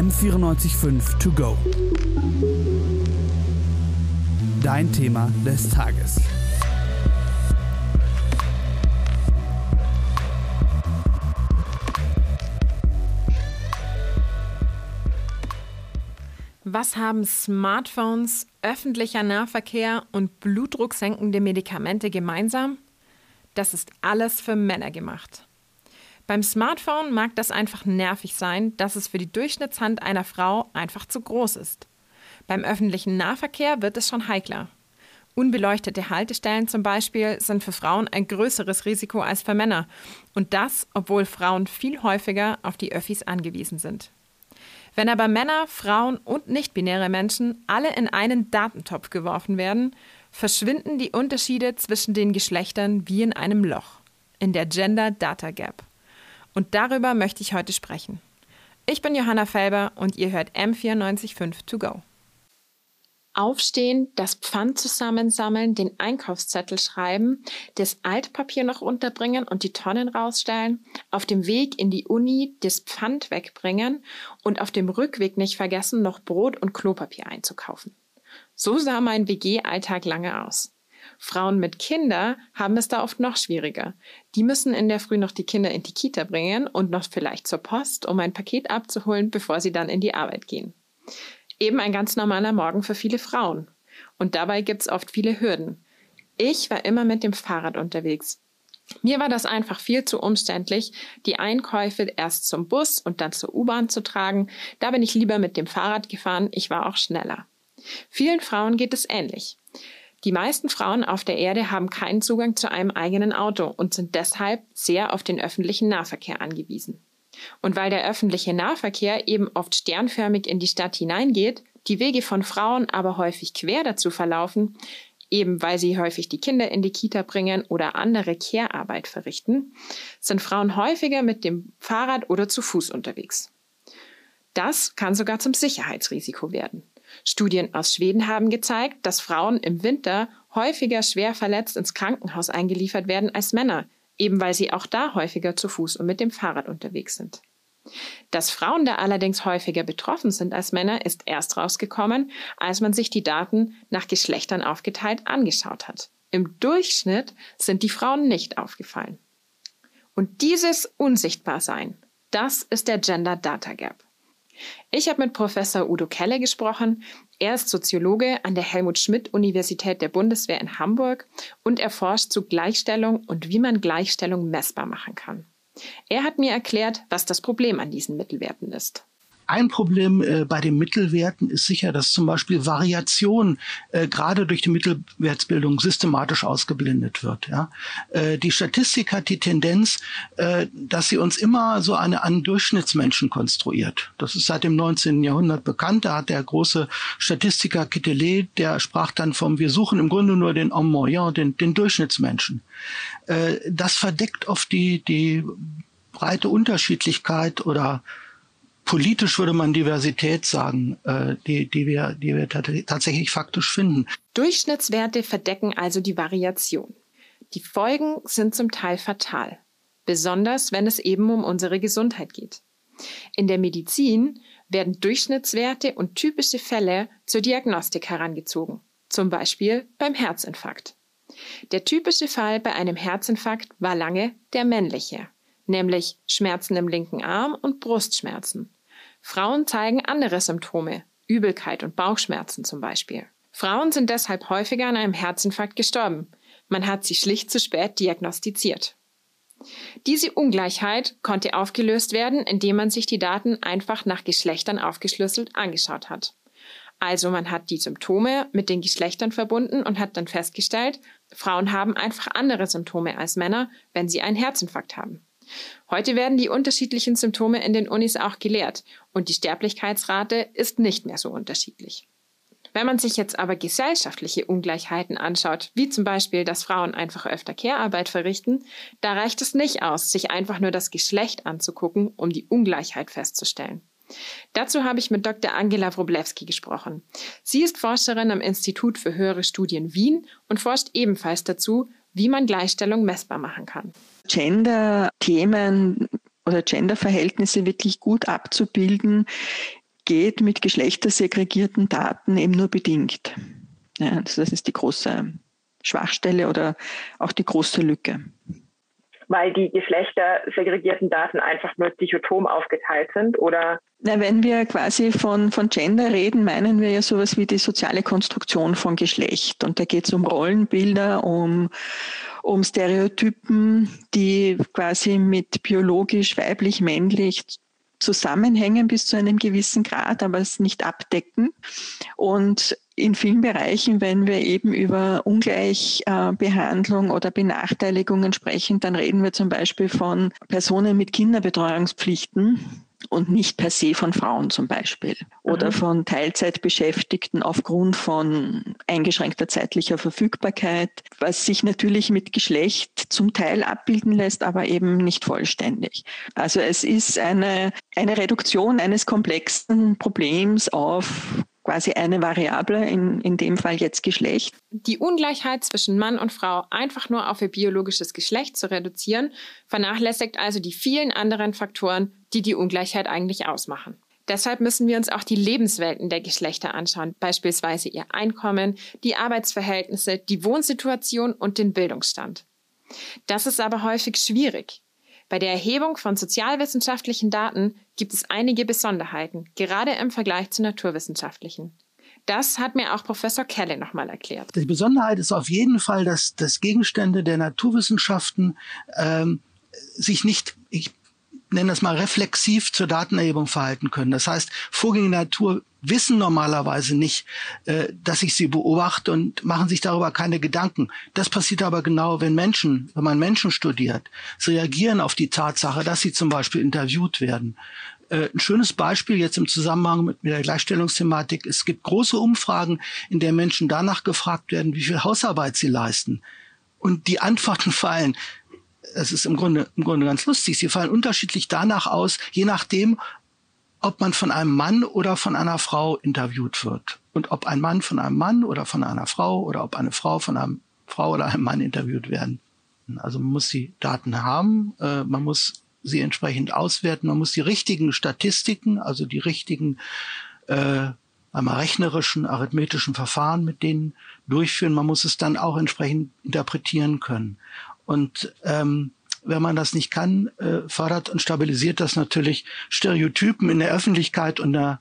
M945 To Go. Dein Thema des Tages. Was haben Smartphones, öffentlicher Nahverkehr und blutdrucksenkende Medikamente gemeinsam? Das ist alles für Männer gemacht. Beim Smartphone mag das einfach nervig sein, dass es für die Durchschnittshand einer Frau einfach zu groß ist. Beim öffentlichen Nahverkehr wird es schon heikler. Unbeleuchtete Haltestellen zum Beispiel sind für Frauen ein größeres Risiko als für Männer. Und das, obwohl Frauen viel häufiger auf die Öffis angewiesen sind. Wenn aber Männer, Frauen und nicht-binäre Menschen alle in einen Datentopf geworfen werden, verschwinden die Unterschiede zwischen den Geschlechtern wie in einem Loch, in der Gender Data Gap. Und darüber möchte ich heute sprechen. Ich bin Johanna Felber und ihr hört M945 To Go. Aufstehen, das Pfand zusammensammeln, den Einkaufszettel schreiben, das Altpapier noch unterbringen und die Tonnen rausstellen, auf dem Weg in die Uni das Pfand wegbringen und auf dem Rückweg nicht vergessen, noch Brot und Klopapier einzukaufen. So sah mein WG-Alltag lange aus. Frauen mit Kinder haben es da oft noch schwieriger. Die müssen in der Früh noch die Kinder in die Kita bringen und noch vielleicht zur Post, um ein Paket abzuholen, bevor sie dann in die Arbeit gehen. Eben ein ganz normaler Morgen für viele Frauen. Und dabei gibt es oft viele Hürden. Ich war immer mit dem Fahrrad unterwegs. Mir war das einfach viel zu umständlich, die Einkäufe erst zum Bus und dann zur U-Bahn zu tragen. Da bin ich lieber mit dem Fahrrad gefahren, ich war auch schneller. Vielen Frauen geht es ähnlich. Die meisten Frauen auf der Erde haben keinen Zugang zu einem eigenen Auto und sind deshalb sehr auf den öffentlichen Nahverkehr angewiesen. Und weil der öffentliche Nahverkehr eben oft sternförmig in die Stadt hineingeht, die Wege von Frauen aber häufig quer dazu verlaufen, eben weil sie häufig die Kinder in die Kita bringen oder andere Care-Arbeit verrichten, sind Frauen häufiger mit dem Fahrrad oder zu Fuß unterwegs. Das kann sogar zum Sicherheitsrisiko werden. Studien aus Schweden haben gezeigt, dass Frauen im Winter häufiger schwer verletzt ins Krankenhaus eingeliefert werden als Männer, eben weil sie auch da häufiger zu Fuß und mit dem Fahrrad unterwegs sind. Dass Frauen da allerdings häufiger betroffen sind als Männer, ist erst rausgekommen, als man sich die Daten nach Geschlechtern aufgeteilt angeschaut hat. Im Durchschnitt sind die Frauen nicht aufgefallen. Und dieses Unsichtbarsein, das ist der Gender Data Gap. Ich habe mit Professor Udo Kelle gesprochen. Er ist Soziologe an der Helmut Schmidt Universität der Bundeswehr in Hamburg und er forscht zu Gleichstellung und wie man Gleichstellung messbar machen kann. Er hat mir erklärt, was das Problem an diesen Mittelwerten ist. Ein Problem äh, bei den Mittelwerten ist sicher, dass zum Beispiel Variation äh, gerade durch die Mittelwertsbildung systematisch ausgeblendet wird. Ja? Äh, die Statistik hat die Tendenz, äh, dass sie uns immer so eine an Durchschnittsmenschen konstruiert. Das ist seit dem 19. Jahrhundert bekannt. Da hat der große Statistiker Quetelet, der sprach dann vom, wir suchen im Grunde nur den Homme moyen, den, den Durchschnittsmenschen. Äh, das verdeckt oft die, die breite Unterschiedlichkeit oder politisch würde man Diversität sagen, äh, die, die wir, die wir tatsächlich faktisch finden. Durchschnittswerte verdecken also die Variation. Die Folgen sind zum Teil fatal, besonders wenn es eben um unsere Gesundheit geht. In der Medizin werden Durchschnittswerte und typische Fälle zur Diagnostik herangezogen, zum Beispiel beim Herzinfarkt. Der typische Fall bei einem Herzinfarkt war lange der männliche, nämlich Schmerzen im linken Arm und Brustschmerzen. Frauen zeigen andere Symptome, Übelkeit und Bauchschmerzen zum Beispiel. Frauen sind deshalb häufiger an einem Herzinfarkt gestorben. Man hat sie schlicht zu spät diagnostiziert. Diese Ungleichheit konnte aufgelöst werden, indem man sich die Daten einfach nach Geschlechtern aufgeschlüsselt angeschaut hat. Also man hat die Symptome mit den Geschlechtern verbunden und hat dann festgestellt, Frauen haben einfach andere Symptome als Männer, wenn sie einen Herzinfarkt haben. Heute werden die unterschiedlichen Symptome in den Unis auch gelehrt und die Sterblichkeitsrate ist nicht mehr so unterschiedlich. Wenn man sich jetzt aber gesellschaftliche Ungleichheiten anschaut, wie zum Beispiel, dass Frauen einfach öfter Care-Arbeit verrichten, da reicht es nicht aus, sich einfach nur das Geschlecht anzugucken, um die Ungleichheit festzustellen. Dazu habe ich mit Dr. Angela Wroblewski gesprochen. Sie ist Forscherin am Institut für höhere Studien Wien und forscht ebenfalls dazu, wie man Gleichstellung messbar machen kann. Gender-Themen oder Gender-Verhältnisse wirklich gut abzubilden, geht mit geschlechtersegregierten Daten eben nur bedingt. Ja, also das ist die große Schwachstelle oder auch die große Lücke. Weil die geschlechtersegregierten Daten einfach nur dichotom aufgeteilt sind oder? Na, wenn wir quasi von, von Gender reden, meinen wir ja sowas wie die soziale Konstruktion von Geschlecht. Und da geht es um Rollenbilder, um, um Stereotypen, die quasi mit biologisch, weiblich, männlich zusammenhängen bis zu einem gewissen Grad, aber es nicht abdecken. Und in vielen Bereichen, wenn wir eben über Ungleichbehandlung oder Benachteiligungen sprechen, dann reden wir zum Beispiel von Personen mit Kinderbetreuungspflichten und nicht per se von Frauen zum Beispiel oder mhm. von Teilzeitbeschäftigten aufgrund von eingeschränkter zeitlicher Verfügbarkeit, was sich natürlich mit Geschlecht zum Teil abbilden lässt, aber eben nicht vollständig. Also es ist eine, eine Reduktion eines komplexen Problems auf quasi eine Variable, in, in dem Fall jetzt Geschlecht. Die Ungleichheit zwischen Mann und Frau einfach nur auf ihr biologisches Geschlecht zu reduzieren, vernachlässigt also die vielen anderen Faktoren, die die Ungleichheit eigentlich ausmachen. Deshalb müssen wir uns auch die Lebenswelten der Geschlechter anschauen, beispielsweise ihr Einkommen, die Arbeitsverhältnisse, die Wohnsituation und den Bildungsstand. Das ist aber häufig schwierig. Bei der Erhebung von sozialwissenschaftlichen Daten gibt es einige Besonderheiten, gerade im Vergleich zu naturwissenschaftlichen. Das hat mir auch Professor Kelle nochmal erklärt. Die Besonderheit ist auf jeden Fall, dass, dass Gegenstände der Naturwissenschaften ähm, sich nicht, ich nenne das mal reflexiv zur Datenerhebung verhalten können. Das heißt, Vorgänge der Natur wissen normalerweise nicht, äh, dass ich sie beobachte und machen sich darüber keine Gedanken. Das passiert aber genau, wenn Menschen, wenn man Menschen studiert, sie reagieren auf die Tatsache, dass sie zum Beispiel interviewt werden. Äh, ein schönes Beispiel jetzt im Zusammenhang mit, der Gleichstellungsthematik. Es gibt große Umfragen, in der Menschen danach gefragt werden, wie viel Hausarbeit sie leisten. Und die Antworten fallen es ist im Grunde, im Grunde ganz lustig. Sie fallen unterschiedlich danach aus, je nachdem, ob man von einem Mann oder von einer Frau interviewt wird. Und ob ein Mann von einem Mann oder von einer Frau oder ob eine Frau von einem Frau oder einem Mann interviewt werden. Also man muss die Daten haben, äh, man muss sie entsprechend auswerten, man muss die richtigen Statistiken, also die richtigen äh, einmal rechnerischen, arithmetischen Verfahren mit denen durchführen. Man muss es dann auch entsprechend interpretieren können. Und ähm, wenn man das nicht kann, äh, fördert und stabilisiert das natürlich Stereotypen in der Öffentlichkeit und der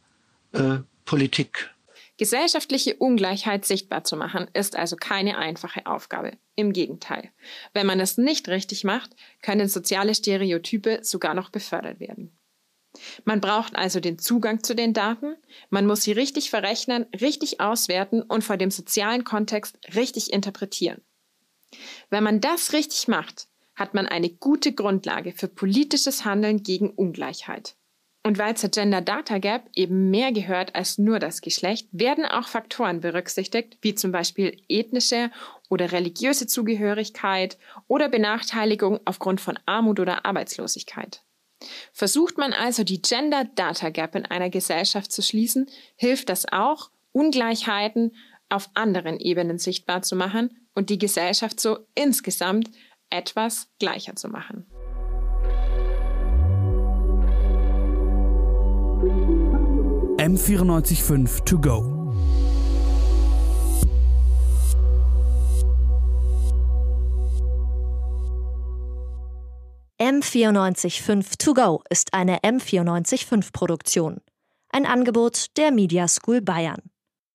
äh, Politik. Gesellschaftliche Ungleichheit sichtbar zu machen, ist also keine einfache Aufgabe. Im Gegenteil. Wenn man es nicht richtig macht, können soziale Stereotype sogar noch befördert werden. Man braucht also den Zugang zu den Daten, man muss sie richtig verrechnen, richtig auswerten und vor dem sozialen Kontext richtig interpretieren. Wenn man das richtig macht, hat man eine gute Grundlage für politisches Handeln gegen Ungleichheit. Und weil zur Gender Data Gap eben mehr gehört als nur das Geschlecht, werden auch Faktoren berücksichtigt, wie zum Beispiel ethnische oder religiöse Zugehörigkeit oder Benachteiligung aufgrund von Armut oder Arbeitslosigkeit. Versucht man also die Gender Data Gap in einer Gesellschaft zu schließen, hilft das auch, Ungleichheiten auf anderen Ebenen sichtbar zu machen und die Gesellschaft so insgesamt etwas gleicher zu machen. M945 to go. M945 To Go ist eine M945 Produktion. Ein Angebot der Media School Bayern.